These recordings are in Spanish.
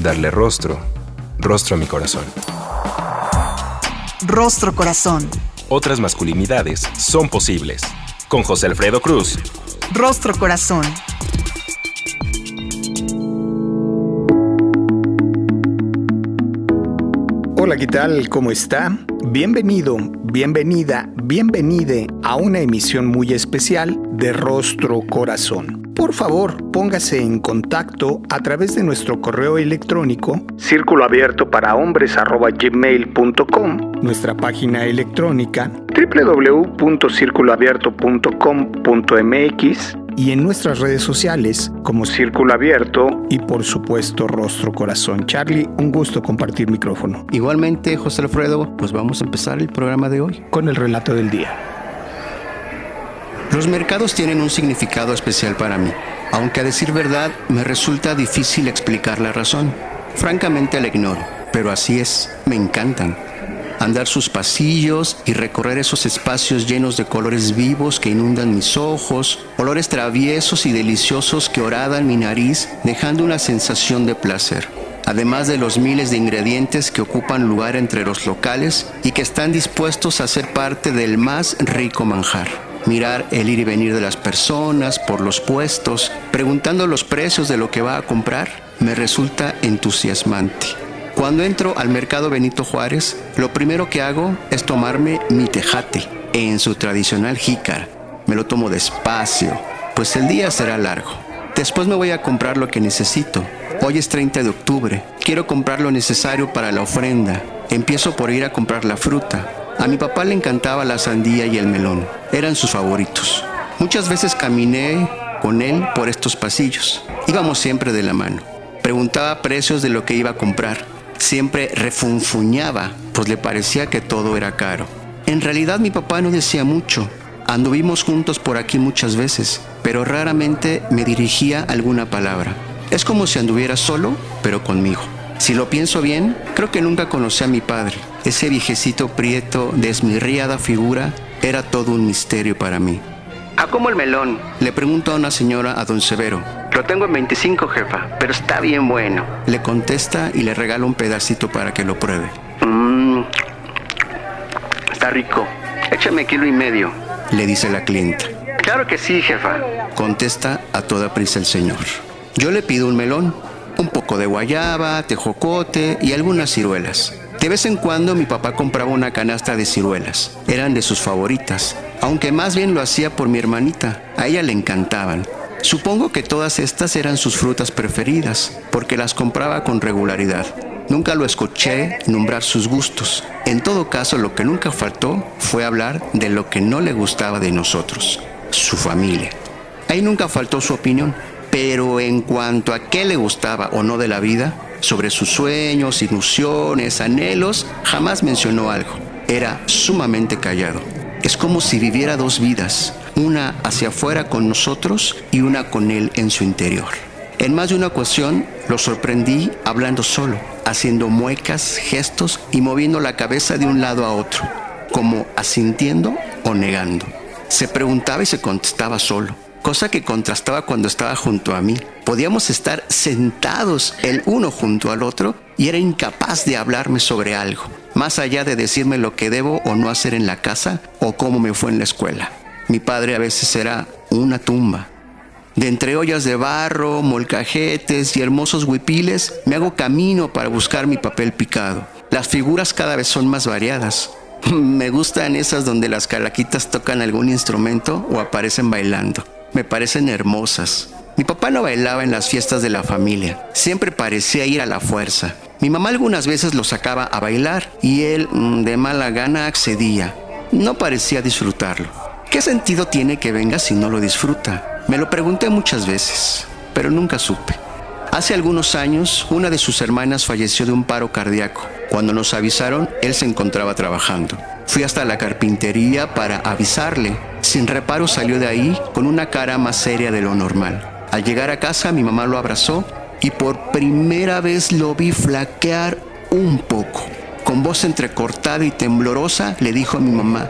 darle rostro, rostro a mi corazón. Rostro Corazón. Otras masculinidades son posibles. Con José Alfredo Cruz. Rostro Corazón. Hola, ¿qué tal? ¿Cómo está? Bienvenido, bienvenida, bienvenide a una emisión muy especial de Rostro Corazón. Por favor, póngase en contacto a través de nuestro correo electrónico círculo abierto para hombres gmail.com, nuestra página electrónica www.circuloabierto.com.mx y en nuestras redes sociales como Círculo Abierto y por supuesto Rostro Corazón. Charlie, un gusto compartir micrófono. Igualmente, José Alfredo, pues vamos a empezar el programa de hoy. Con el relato del día. Los mercados tienen un significado especial para mí, aunque a decir verdad me resulta difícil explicar la razón. Francamente la ignoro, pero así es, me encantan. Andar sus pasillos y recorrer esos espacios llenos de colores vivos que inundan mis ojos, olores traviesos y deliciosos que oradan mi nariz, dejando una sensación de placer además de los miles de ingredientes que ocupan lugar entre los locales y que están dispuestos a ser parte del más rico manjar mirar el ir y venir de las personas por los puestos, preguntando los precios de lo que va a comprar, me resulta entusiasmante. Cuando entro al mercado Benito Juárez, lo primero que hago es tomarme mi tejate en su tradicional jícara. Me lo tomo despacio, pues el día será largo. Después me voy a comprar lo que necesito. Hoy es 30 de octubre. Quiero comprar lo necesario para la ofrenda. Empiezo por ir a comprar la fruta. A mi papá le encantaba la sandía y el melón, eran sus favoritos. Muchas veces caminé con él por estos pasillos. Íbamos siempre de la mano. Preguntaba precios de lo que iba a comprar. Siempre refunfuñaba, pues le parecía que todo era caro. En realidad mi papá no decía mucho. Anduvimos juntos por aquí muchas veces, pero raramente me dirigía alguna palabra. Es como si anduviera solo, pero conmigo. Si lo pienso bien, creo que nunca conocí a mi padre. Ese viejecito prieto de esmirriada figura era todo un misterio para mí. ¿A cómo el melón? Le pregunto a una señora a don Severo. Lo tengo en 25, jefa, pero está bien bueno. Le contesta y le regala un pedacito para que lo pruebe. Mmm, está rico. Échame kilo y medio, le dice la clienta. Claro que sí, jefa, contesta a toda prisa el señor. Yo le pido un melón un poco de guayaba, tejocote y algunas ciruelas. De vez en cuando mi papá compraba una canasta de ciruelas. Eran de sus favoritas, aunque más bien lo hacía por mi hermanita. A ella le encantaban. Supongo que todas estas eran sus frutas preferidas, porque las compraba con regularidad. Nunca lo escuché nombrar sus gustos. En todo caso, lo que nunca faltó fue hablar de lo que no le gustaba de nosotros, su familia. Ahí nunca faltó su opinión pero en cuanto a qué le gustaba o no de la vida, sobre sus sueños, ilusiones, anhelos, jamás mencionó algo. Era sumamente callado. Es como si viviera dos vidas, una hacia afuera con nosotros y una con él en su interior. En más de una ocasión lo sorprendí hablando solo, haciendo muecas, gestos y moviendo la cabeza de un lado a otro, como asintiendo o negando. Se preguntaba y se contestaba solo cosa que contrastaba cuando estaba junto a mí. Podíamos estar sentados el uno junto al otro y era incapaz de hablarme sobre algo, más allá de decirme lo que debo o no hacer en la casa o cómo me fue en la escuela. Mi padre a veces era una tumba. De entre ollas de barro, molcajetes y hermosos huipiles, me hago camino para buscar mi papel picado. Las figuras cada vez son más variadas. Me gustan esas donde las calaquitas tocan algún instrumento o aparecen bailando me parecen hermosas. Mi papá no bailaba en las fiestas de la familia, siempre parecía ir a la fuerza. Mi mamá algunas veces lo sacaba a bailar y él mm, de mala gana accedía. No parecía disfrutarlo. ¿Qué sentido tiene que venga si no lo disfruta? Me lo pregunté muchas veces, pero nunca supe. Hace algunos años, una de sus hermanas falleció de un paro cardíaco. Cuando nos avisaron, él se encontraba trabajando. Fui hasta la carpintería para avisarle. Sin reparo salió de ahí con una cara más seria de lo normal. Al llegar a casa, mi mamá lo abrazó y por primera vez lo vi flaquear un poco. Con voz entrecortada y temblorosa le dijo a mi mamá,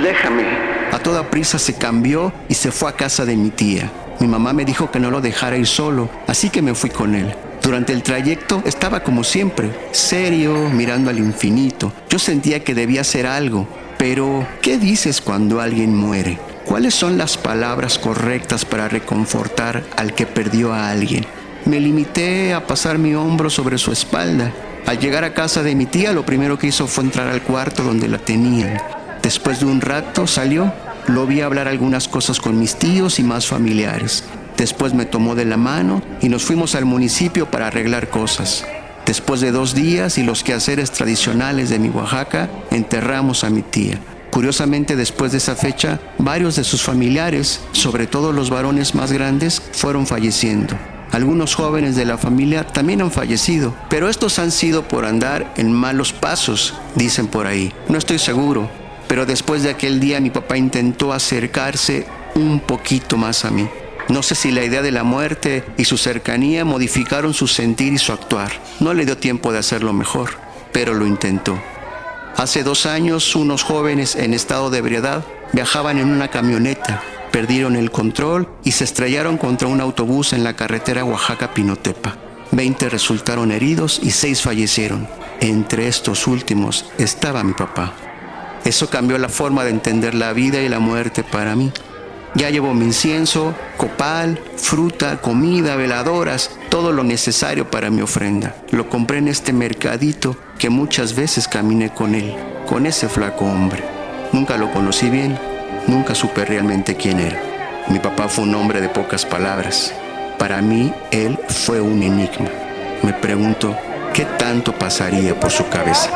déjame. A toda prisa se cambió y se fue a casa de mi tía. Mi mamá me dijo que no lo dejara ir solo, así que me fui con él. Durante el trayecto estaba como siempre, serio, mirando al infinito. Yo sentía que debía hacer algo, pero ¿qué dices cuando alguien muere? ¿Cuáles son las palabras correctas para reconfortar al que perdió a alguien? Me limité a pasar mi hombro sobre su espalda. Al llegar a casa de mi tía, lo primero que hizo fue entrar al cuarto donde la tenían. Después de un rato salió lo vi hablar algunas cosas con mis tíos y más familiares. Después me tomó de la mano y nos fuimos al municipio para arreglar cosas. Después de dos días y los quehaceres tradicionales de mi Oaxaca, enterramos a mi tía. Curiosamente, después de esa fecha, varios de sus familiares, sobre todo los varones más grandes, fueron falleciendo. Algunos jóvenes de la familia también han fallecido, pero estos han sido por andar en malos pasos, dicen por ahí. No estoy seguro, pero después de aquel día mi papá intentó acercarse un poquito más a mí. No sé si la idea de la muerte y su cercanía modificaron su sentir y su actuar. No le dio tiempo de hacerlo mejor, pero lo intentó. Hace dos años unos jóvenes en estado de ebriedad viajaban en una camioneta, perdieron el control y se estrellaron contra un autobús en la carretera Oaxaca-Pinotepa. Veinte resultaron heridos y seis fallecieron. Entre estos últimos estaba mi papá. Eso cambió la forma de entender la vida y la muerte para mí. Ya llevo mi incienso, copal, fruta, comida, veladoras, todo lo necesario para mi ofrenda. Lo compré en este mercadito que muchas veces caminé con él, con ese flaco hombre. Nunca lo conocí bien, nunca supe realmente quién era. Mi papá fue un hombre de pocas palabras. Para mí, él fue un enigma. Me pregunto, ¿qué tanto pasaría por su cabeza?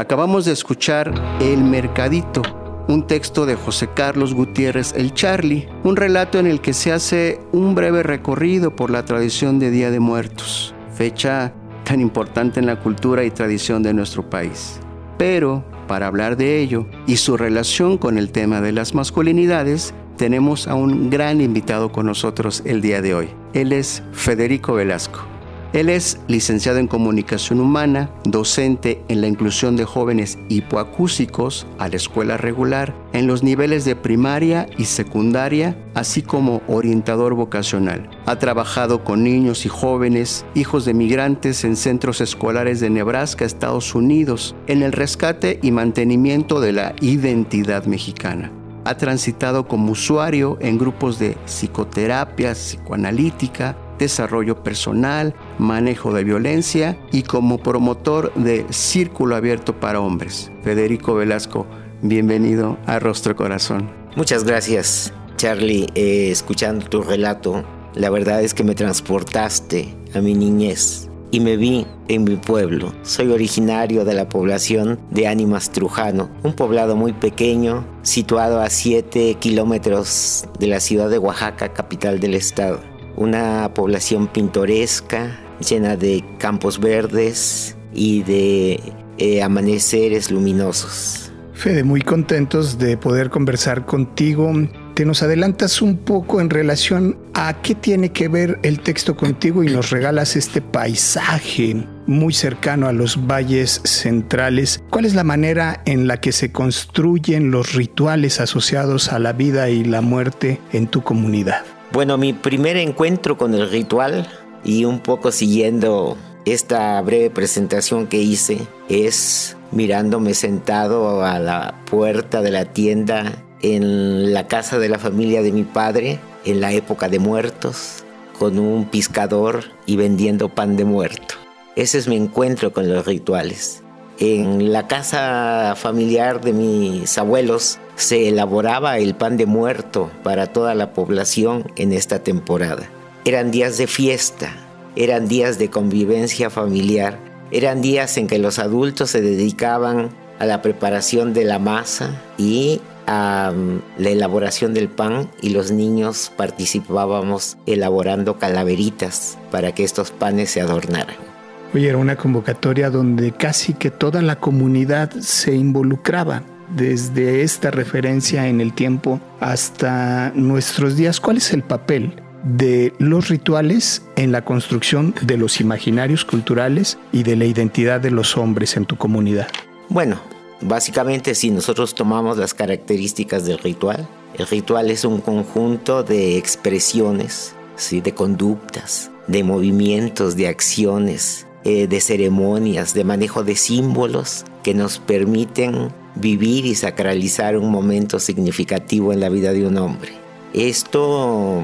Acabamos de escuchar El Mercadito, un texto de José Carlos Gutiérrez El Charlie, un relato en el que se hace un breve recorrido por la tradición de Día de Muertos, fecha tan importante en la cultura y tradición de nuestro país. Pero, para hablar de ello y su relación con el tema de las masculinidades, tenemos a un gran invitado con nosotros el día de hoy. Él es Federico Velasco. Él es licenciado en comunicación humana, docente en la inclusión de jóvenes hipoacúsicos a la escuela regular en los niveles de primaria y secundaria, así como orientador vocacional. Ha trabajado con niños y jóvenes, hijos de migrantes en centros escolares de Nebraska, Estados Unidos, en el rescate y mantenimiento de la identidad mexicana ha transitado como usuario en grupos de psicoterapia psicoanalítica, desarrollo personal, manejo de violencia y como promotor de Círculo Abierto para Hombres. Federico Velasco, bienvenido a Rostro Corazón. Muchas gracias, Charlie. Eh, escuchando tu relato, la verdad es que me transportaste a mi niñez y me vi en mi pueblo. Soy originario de la población de Ánimas Trujano, un poblado muy pequeño situado a 7 kilómetros de la ciudad de Oaxaca, capital del estado una población pintoresca, llena de campos verdes y de eh, amaneceres luminosos. Fede, muy contentos de poder conversar contigo. Te nos adelantas un poco en relación a qué tiene que ver el texto contigo y nos regalas este paisaje muy cercano a los valles centrales. ¿Cuál es la manera en la que se construyen los rituales asociados a la vida y la muerte en tu comunidad? Bueno, mi primer encuentro con el ritual y un poco siguiendo esta breve presentación que hice es mirándome sentado a la puerta de la tienda en la casa de la familia de mi padre en la época de muertos con un piscador y vendiendo pan de muerto. Ese es mi encuentro con los rituales. En la casa familiar de mis abuelos se elaboraba el pan de muerto para toda la población en esta temporada. Eran días de fiesta, eran días de convivencia familiar, eran días en que los adultos se dedicaban a la preparación de la masa y a mm, la elaboración del pan y los niños participábamos elaborando calaveritas para que estos panes se adornaran. Oye, era una convocatoria donde casi que toda la comunidad se involucraba desde esta referencia en el tiempo hasta nuestros días. ¿Cuál es el papel de los rituales en la construcción de los imaginarios culturales y de la identidad de los hombres en tu comunidad? Bueno, básicamente si nosotros tomamos las características del ritual, el ritual es un conjunto de expresiones, ¿sí? de conductas, de movimientos, de acciones, eh, de ceremonias, de manejo de símbolos que nos permiten vivir y sacralizar un momento significativo en la vida de un hombre. Esto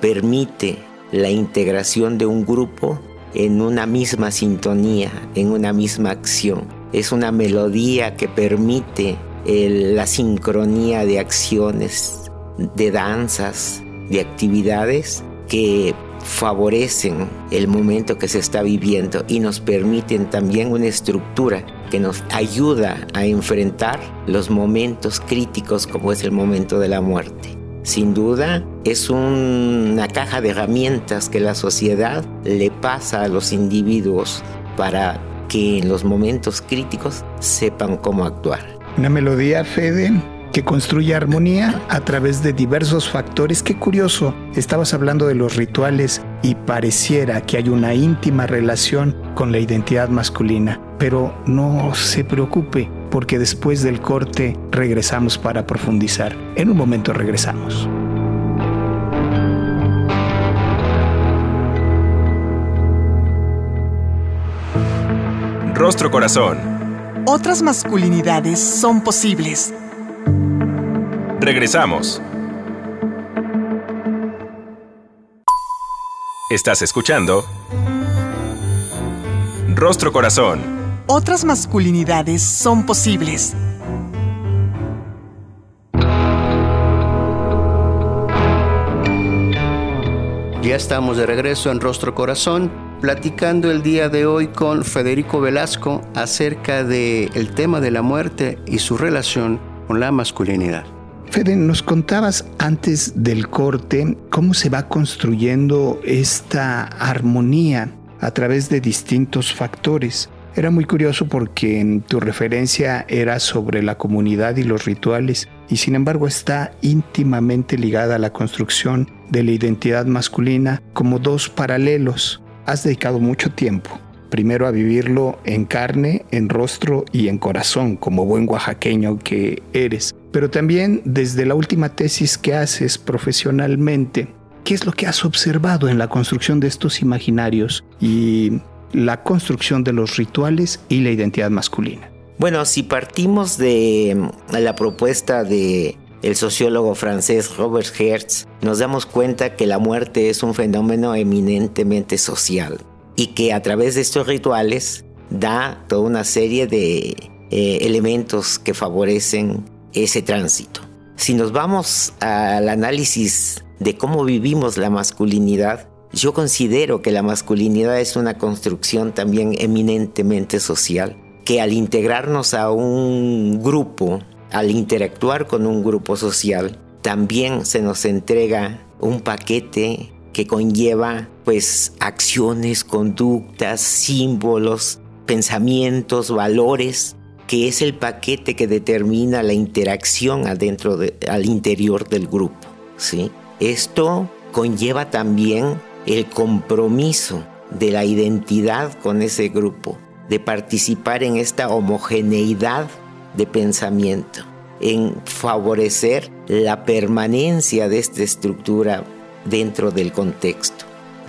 permite la integración de un grupo en una misma sintonía, en una misma acción. Es una melodía que permite la sincronía de acciones, de danzas, de actividades que favorecen el momento que se está viviendo y nos permiten también una estructura que nos ayuda a enfrentar los momentos críticos como es el momento de la muerte. Sin duda, es una caja de herramientas que la sociedad le pasa a los individuos para que en los momentos críticos sepan cómo actuar. Una melodía, Fede, que construye armonía a través de diversos factores. Qué curioso, estabas hablando de los rituales y pareciera que hay una íntima relación con la identidad masculina, pero no se preocupe porque después del corte regresamos para profundizar. En un momento regresamos. Rostro Corazón. Otras masculinidades son posibles. Regresamos. Estás escuchando Rostro Corazón. Otras masculinidades son posibles. Ya estamos de regreso en Rostro Corazón, platicando el día de hoy con Federico Velasco acerca del el tema de la muerte y su relación con la masculinidad. Fede, nos contabas antes del corte cómo se va construyendo esta armonía a través de distintos factores. Era muy curioso porque tu referencia era sobre la comunidad y los rituales y sin embargo está íntimamente ligada a la construcción de la identidad masculina como dos paralelos. Has dedicado mucho tiempo primero a vivirlo en carne, en rostro y en corazón, como buen oaxaqueño que eres. Pero también desde la última tesis que haces profesionalmente, ¿qué es lo que has observado en la construcción de estos imaginarios y la construcción de los rituales y la identidad masculina? Bueno, si partimos de la propuesta de el sociólogo francés Robert Hertz, nos damos cuenta que la muerte es un fenómeno eminentemente social y que a través de estos rituales da toda una serie de eh, elementos que favorecen ese tránsito. Si nos vamos al análisis de cómo vivimos la masculinidad, yo considero que la masculinidad es una construcción también eminentemente social, que al integrarnos a un grupo, al interactuar con un grupo social, también se nos entrega un paquete que conlleva pues acciones, conductas, símbolos, pensamientos, valores, que es el paquete que determina la interacción adentro al interior del grupo, ¿sí? Esto conlleva también el compromiso de la identidad con ese grupo, de participar en esta homogeneidad de pensamiento, en favorecer la permanencia de esta estructura dentro del contexto.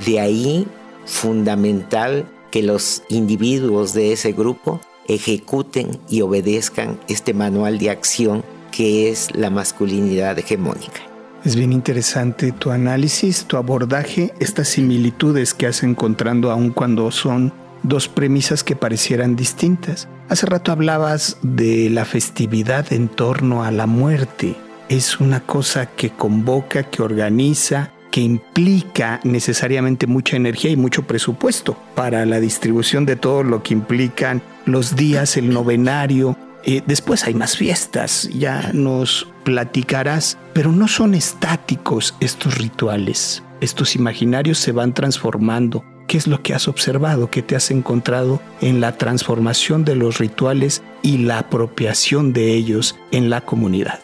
De ahí, fundamental que los individuos de ese grupo ejecuten y obedezcan este manual de acción que es la masculinidad hegemónica. Es bien interesante tu análisis, tu abordaje, estas similitudes que has encontrando aun cuando son dos premisas que parecieran distintas. Hace rato hablabas de la festividad en torno a la muerte. Es una cosa que convoca, que organiza, que implica necesariamente mucha energía y mucho presupuesto para la distribución de todo lo que implican los días, el novenario, Eh, después hay más fiestas, ya nos platicarás, pero no son estáticos estos rituales. Estos imaginarios se van transformando. ¿Qué es lo que has observado? ¿Qué te has encontrado en la transformación de los rituales y la apropiación de ellos en la comunidad?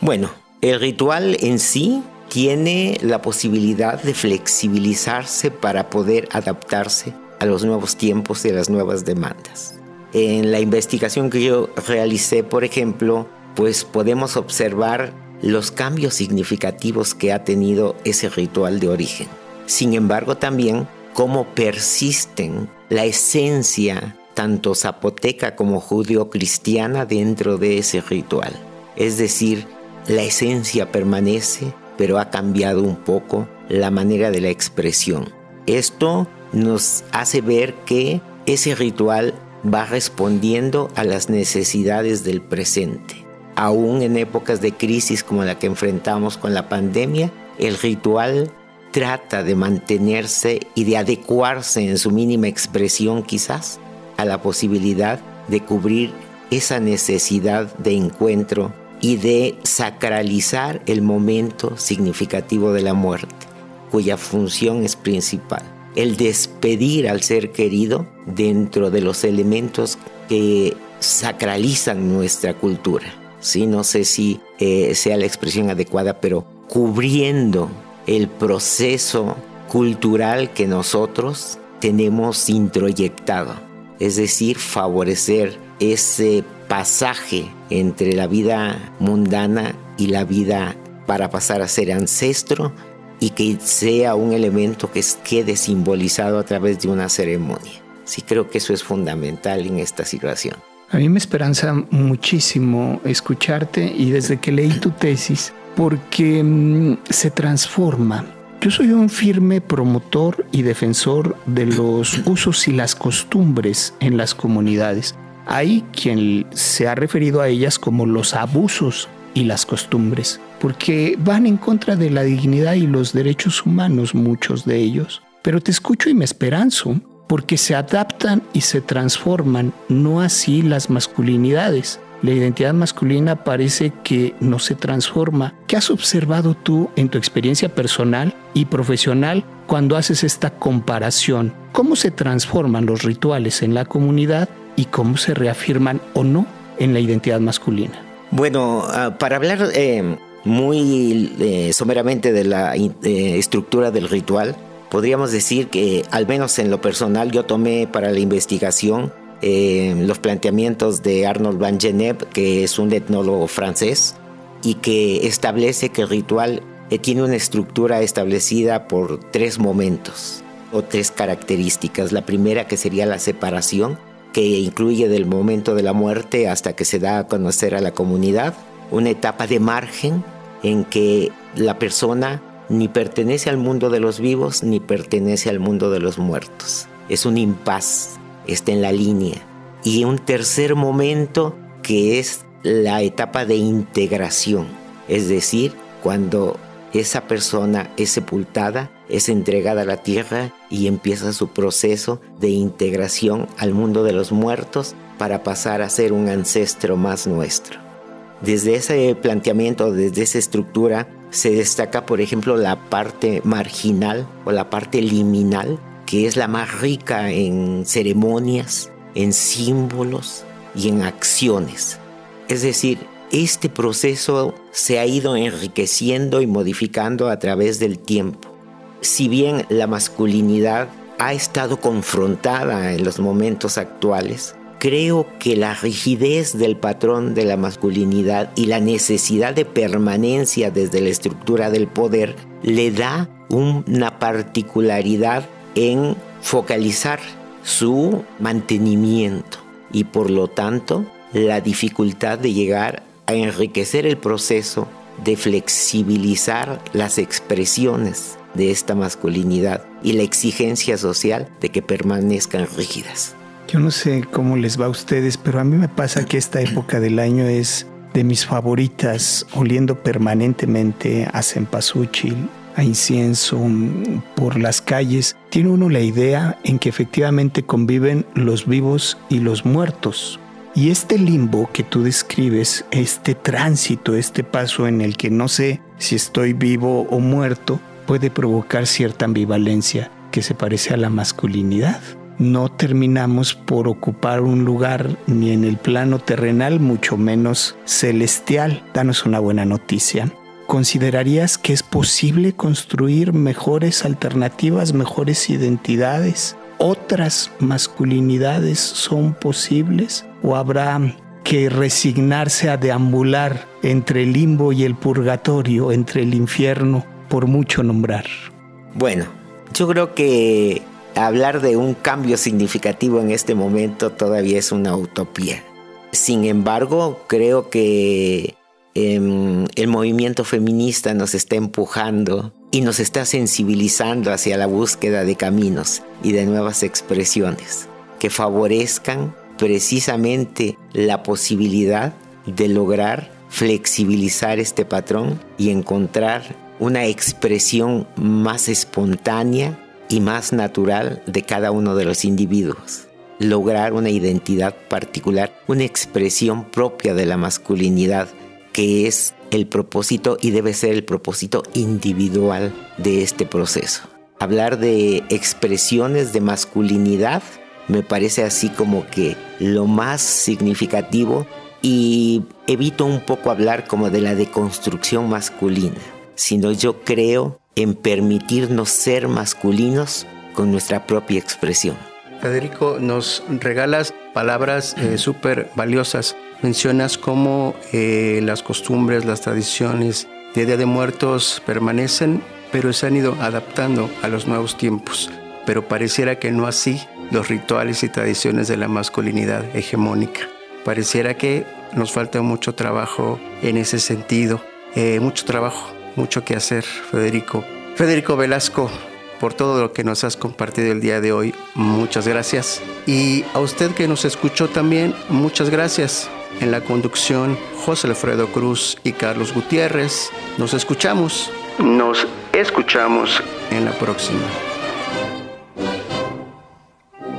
Bueno, el ritual en sí tiene la posibilidad de flexibilizarse para poder adaptarse a los nuevos tiempos y a las nuevas demandas. En la investigación que yo realicé, por ejemplo, pues podemos observar los cambios significativos que ha tenido ese ritual de origen. Sin embargo, también cómo persisten la esencia tanto zapoteca como judío-cristiana dentro de ese ritual. Es decir, la esencia permanece, pero ha cambiado un poco la manera de la expresión. Esto nos hace ver que ese ritual va respondiendo a las necesidades del presente. Aún en épocas de crisis como la que enfrentamos con la pandemia, el ritual trata de mantenerse y de adecuarse en su mínima expresión quizás a la posibilidad de cubrir esa necesidad de encuentro y de sacralizar el momento significativo de la muerte, cuya función es principal el despedir al ser querido dentro de los elementos que sacralizan nuestra cultura. ¿sí? No sé si eh, sea la expresión adecuada, pero cubriendo el proceso cultural que nosotros tenemos introyectado. Es decir, favorecer ese pasaje entre la vida mundana y la vida para pasar a ser ancestro y que sea un elemento que quede simbolizado a través de una ceremonia. Sí creo que eso es fundamental en esta situación. A mí me esperanza muchísimo escucharte y desde que leí tu tesis, porque mm, se transforma. Yo soy un firme promotor y defensor de los usos y las costumbres en las comunidades. Hay quien se ha referido a ellas como los abusos y las costumbres, porque van en contra de la dignidad y los derechos humanos, muchos de ellos. Pero te escucho y me esperanzo, porque se adaptan y se transforman, no así las masculinidades. La identidad masculina parece que no se transforma. ¿Qué has observado tú en tu experiencia personal y profesional cuando haces esta comparación? ¿Cómo se transforman los rituales en la comunidad y cómo se reafirman o no en la identidad masculina? Bueno, ah, para hablar eh, muy eh, someramente de la eh, estructura del ritual, podríamos decir que, al menos en lo personal, yo tomé para la investigación los planteamientos de Arnold Van Genep, que es un etnólogo francés, y que establece que el ritual tiene una estructura establecida por tres momentos o tres características. La primera que sería la separación, que incluye del momento de la muerte hasta que se da a conocer a la comunidad, una etapa de margen en que la persona ni pertenece al mundo de los vivos ni pertenece al mundo de los muertos. Es un impas, está en la línea. Y un tercer momento que es la etapa de integración, es decir, cuando esa persona es sepultada es entregada a la tierra y empieza su proceso de integración al mundo de los muertos para pasar a ser un ancestro más nuestro. Desde ese planteamiento, desde esa estructura, se destaca, por ejemplo, la parte marginal o la parte liminal, que es la más rica en ceremonias, en símbolos y en acciones. Es decir, este proceso se ha ido enriqueciendo y modificando a través del tiempo. Si bien la masculinidad ha estado confrontada en los momentos actuales, creo que la rigidez del patrón de la masculinidad y la necesidad de permanencia desde la estructura del poder le da una particularidad en focalizar su mantenimiento y por lo tanto la dificultad de llegar a enriquecer el proceso de flexibilizar las expresiones de esta masculinidad y la exigencia social de que permanezcan rígidas. Yo no sé cómo les va a ustedes, pero a mí me pasa que esta época del año es de mis favoritas, oliendo permanentemente a cempasúchil, a incienso por las calles. Tiene uno la idea en que efectivamente conviven los vivos y los muertos. Y este limbo que tú describes, este tránsito, este paso en el que no sé si estoy vivo o muerto, puede provocar cierta ambivalencia que se parece a la masculinidad. No terminamos por ocupar un lugar ni en el plano terrenal, mucho menos celestial. Danos una buena noticia. ¿Considerarías que es posible construir mejores alternativas, mejores identidades? ¿Otras masculinidades son posibles? ¿O habrá que resignarse a deambular entre el limbo y el purgatorio, entre el infierno, por mucho nombrar? Bueno, yo creo que hablar de un cambio significativo en este momento todavía es una utopía. Sin embargo, creo que em, el movimiento feminista nos está empujando y nos está sensibilizando hacia la búsqueda de caminos y de nuevas expresiones que favorezcan precisamente la posibilidad de lograr flexibilizar este patrón y encontrar una expresión más espontánea y más natural de cada uno de los individuos. Lograr una identidad particular, una expresión propia de la masculinidad, que es el propósito y debe ser el propósito individual de este proceso. Hablar de expresiones de masculinidad me parece así como que lo más significativo y evito un poco hablar como de la deconstrucción masculina, sino yo creo en permitirnos ser masculinos con nuestra propia expresión. Federico, nos regalas palabras eh, súper valiosas. Mencionas cómo eh, las costumbres, las tradiciones de Día de Muertos permanecen, pero se han ido adaptando a los nuevos tiempos. Pero pareciera que no así los rituales y tradiciones de la masculinidad hegemónica. Pareciera que nos falta mucho trabajo en ese sentido, eh, mucho trabajo mucho que hacer, Federico. Federico Velasco, por todo lo que nos has compartido el día de hoy, muchas gracias. Y a usted que nos escuchó también, muchas gracias. En la conducción, José Alfredo Cruz y Carlos Gutiérrez. Nos escuchamos. Nos escuchamos en la próxima.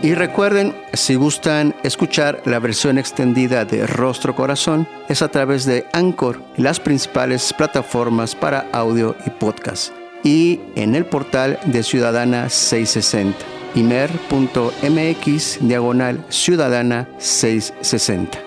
Y recuerden, si gustan escuchar la versión extendida de Rostro Corazón, es a través de Anchor, las principales plataformas para audio y podcast, y en el portal de Ciudadana 660, imer.mx diagonal Ciudadana 660.